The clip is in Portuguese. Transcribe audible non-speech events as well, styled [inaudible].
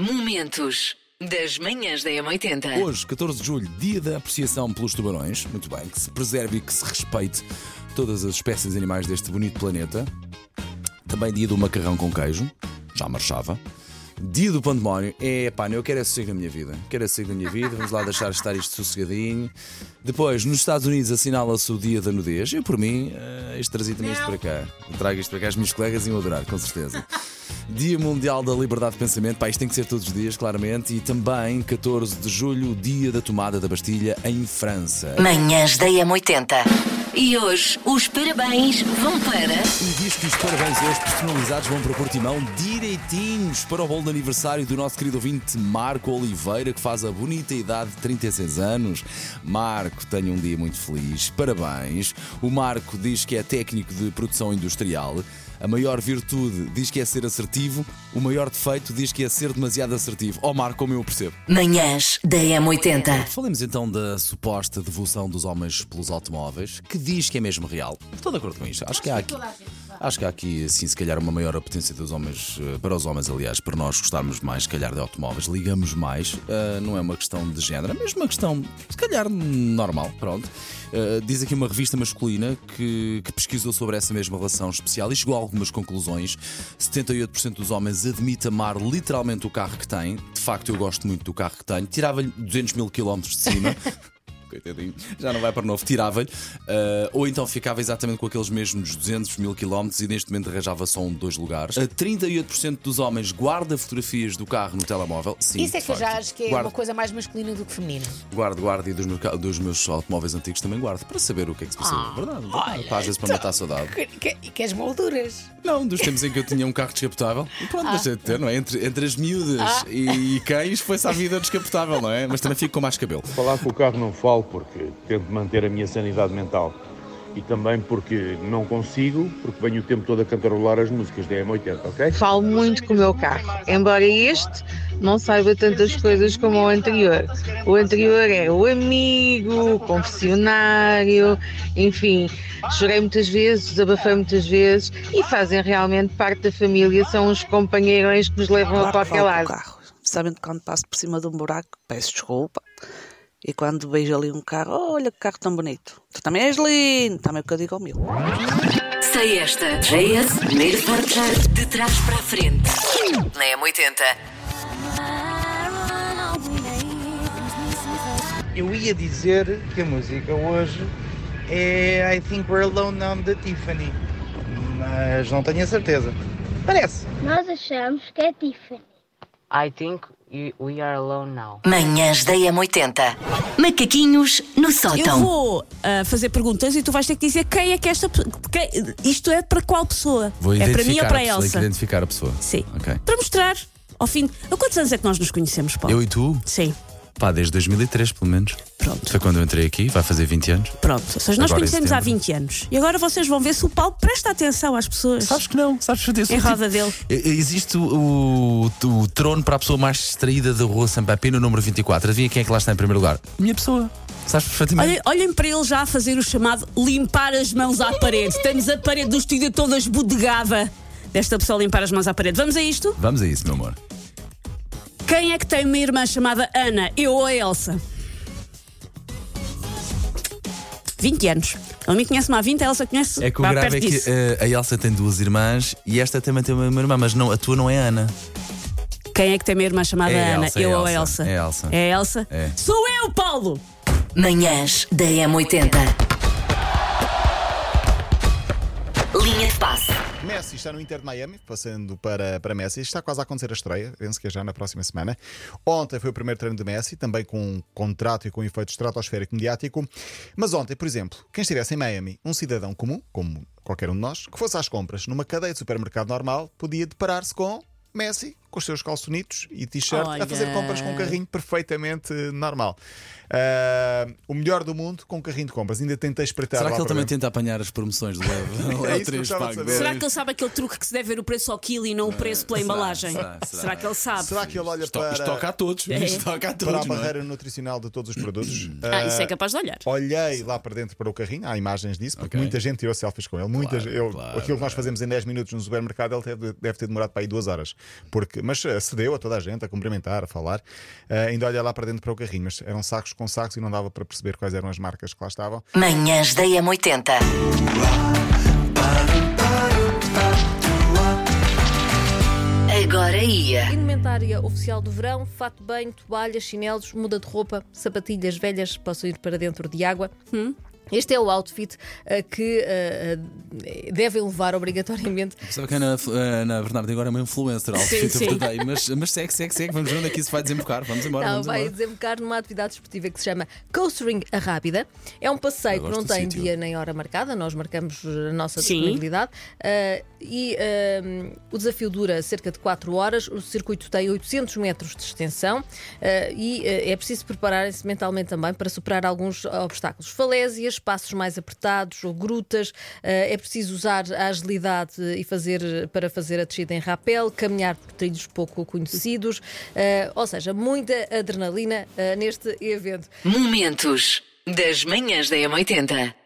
Momentos das manhãs da M80. Hoje, 14 de julho, dia da apreciação pelos tubarões. Muito bem, que se preserve e que se respeite todas as espécies de animais deste bonito planeta. Também dia do macarrão com queijo, já marchava. Dia do pandemónio, é pá, eu quero é sossego na minha vida. Quero é sossego na minha vida, vamos lá deixar estar isto sossegadinho. Depois, nos Estados Unidos assinala-se o dia da nudez. Eu, por mim, uh, isto trazia também isto para cá. Eu trago isto para cá, os meus colegas iam adorar, com certeza. Dia Mundial da Liberdade de Pensamento, pá, isto tem que ser todos os dias, claramente. E também, 14 de julho, dia da tomada da Bastilha em França. Manhãs da M80. E hoje os parabéns vão para. E diz que os parabéns hoje personalizados vão para Portimão direitinhos para o bolo de aniversário do nosso querido ouvinte Marco Oliveira, que faz a bonita idade de 36 anos. Marco, tenha um dia muito feliz. Parabéns. O Marco diz que é técnico de produção industrial. A maior virtude diz que é ser assertivo, o maior defeito diz que é ser demasiado assertivo. Ó oh, Marco, como eu percebo. Manhãs da M80. Falemos então da suposta devolução dos homens pelos automóveis, que diz que é mesmo real. Estou de acordo com isto. Acho que há aqui. Acho que há aqui, sim, se calhar, uma maior apetência dos homens, eh, para os homens, aliás, para nós gostarmos mais, se calhar, de automóveis, ligamos mais. Uh, não é uma questão de género, é mesmo uma questão, se calhar, normal. Pronto. Uh, diz aqui uma revista masculina que, que pesquisou sobre essa mesma relação especial e chegou a algumas conclusões. 78% dos homens admite amar literalmente o carro que tem. De facto, eu gosto muito do carro que tenho. Tirava-lhe 200 mil quilómetros de cima. [laughs] coitadinho, já não vai para novo, tirava-lhe. Uh, ou então ficava exatamente com aqueles mesmos 200 mil quilómetros e neste momento arranjava só um de dois lugares. Uh, 38% dos homens guarda fotografias do carro no telemóvel. Sim, Isso é que eu já acho que é guardo, uma coisa mais masculina do que feminina. Guardo, guardo e dos, meus, dos meus automóveis antigos também guardo para saber o que é que se passou. Ah, verdade, olha, Para às vezes para então, matar a saudade. Que, que, que as molduras. Não, dos tempos em que eu tinha um carro descapotável. E pronto, Ah. de ter, não é? Entre, entre as miúdas Ah. e, e cães foi-se à vida descapotável, não é? Mas também fico com mais cabelo. Falar com o carro não falo porque tento manter a minha sanidade mental. E também porque não consigo, porque venho o tempo todo a cantarolar as músicas da M80, ok? Falo muito com o meu carro, embora este não saiba tantas coisas como o anterior. O anterior é o amigo, o confessionário, enfim, chorei muitas vezes, desabafei muitas vezes e fazem realmente parte da família, são os companheirões que nos levam a Claro que qualquer lado. carro. Especialmente quando passo por cima de um buraco, peço desculpa. E quando vejo ali um carro, olha que carro tão bonito. Tu também és lindo, também é o que eu digo ao meu. Sei esta. JS, primeiro forjar de trás para a frente. Na M80. Eu ia dizer que a música hoje é I Think We're Alone Now da Tiffany, mas não tenho a certeza. Parece. Nós achamos que é Tiffany. I think we are alone now. Manhãs da M80. Macaquinhos no Eu sótão. vou ah, fazer perguntas e tu vais ter que dizer quem é que esta. quem- isto é para qual pessoa? Vou é para mim ou para a Elsa? tenho que identificar a pessoa. Sim. Ok. Para mostrar ao fim. Há quantos anos é que nós nos conhecemos, Paulo? Eu e tu? Sim. Pá, desde 2003, pelo menos. Pronto. Foi quando eu entrei aqui, vai fazer 20 anos. Pronto. Ou seja, nós Agora em conhecemos há setembro. 20 anos. E agora vocês vão ver se o Paulo presta atenção às pessoas. Sabes que não, sabes que Em roda dele. Existe o, o, trono para a pessoa mais distraída da rua São Pepino, número 24. Adivinha quem é que lá está em primeiro lugar? Minha pessoa. Sabes perfeitamente. Olhem, olhem para ele já a fazer o chamado limpar as mãos à parede. Temos a parede do estúdio toda esbodegada desta pessoa limpar as mãos à parede. Vamos a isto? Vamos a isso, meu amor. Quem é que tem uma irmã chamada Ana? Eu ou a Elsa? 20 anos. Ele me conhece-me há 20, a Elsa conhece É que o vá grave perto é que disso. eh, a Elsa tem duas irmãs e esta também tem uma irmã, mas não, a tua não é a Ana. Quem é que tem uma irmã chamada É a Ana? Elsa, é eu ou a Elsa, Elsa? é a Elsa. É a Elsa? É. Sou eu, Paulo! Manhãs da M80. Linha de passe. Messi está no Inter de Miami, passando para, para Messi. Está quase a acontecer a estreia, penso que é já na próxima semana. Ontem foi o primeiro treino de Messi, também com um contrato e com um efeito estratosférico mediático. Mas ontem, por exemplo, quem estivesse em Miami, um cidadão comum, como qualquer um de nós, que fosse às compras numa cadeia de supermercado normal, podia deparar-se com Messi, com os seus calçonitos e t-shirt, a fazer compras com um carrinho perfeitamente normal. Ah, o melhor do mundo com um carrinho de compras. Ainda tentei espreitar Será que ele também dentro. tenta apanhar as promoções do Leve? [laughs] É isso que. Será que ele sabe aquele truque que se deve ver o preço ao quilo e não o preço pela embalagem? será, será? que ele sabe? Será que ele olha Isto, para, isto toca a todos. É. Isto toca a para a todos. é? barreira nutricional de todos os produtos? Ah, isso é capaz de olhar. Olhei lá para dentro para o carrinho, há imagens disso, porque Ok. muita gente tirou selfies com ele. Muita, Claro, eu- claro, aquilo que nós fazemos em 10 minutos no supermercado, ele deve, deve ter demorado para aí duas horas. Porque que, mas eh, cedeu a toda a gente a cumprimentar, a falar. Eh, ainda olha lá para dentro para o carrinho, mas eram sacos com sacos e não dava para perceber quais eram as marcas que lá estavam. Manhãs da M80. Agora ia. Indumentária oficial do verão, fato de banho, toalhas, chinelos, muda de roupa, sapatilhas velhas possam ir para dentro de água. Este é o outfit eh, que eh, devem levar obrigatoriamente. Sabe que a Ana, Bernardo agora é uma influencer outfit sim. of the day, mas, mas segue, segue, segue. Vamos ver onde é que isso vai desembocar. Vamos embora. Não, vamos vai embora. desembocar numa atividade esportiva que se chama Coastering a Rábida. É um passeio que não tem sítio. dia nem hora marcada, nós marcamos a nossa Sim. disponibilidade. Ah, e o desafio dura cerca de 4 horas, o circuito tem 800 metros de extensão e é preciso prepararem-se mentalmente também para superar alguns obstáculos. Falésias, passos mais apertados ou grutas, ah, é preciso usar a agilidade e fazer, para fazer a descida em rapel, caminhar por trilhos pouco conhecidos, ah, ou seja, muita adrenalina ah, neste evento. Momentos das manhãs da M80.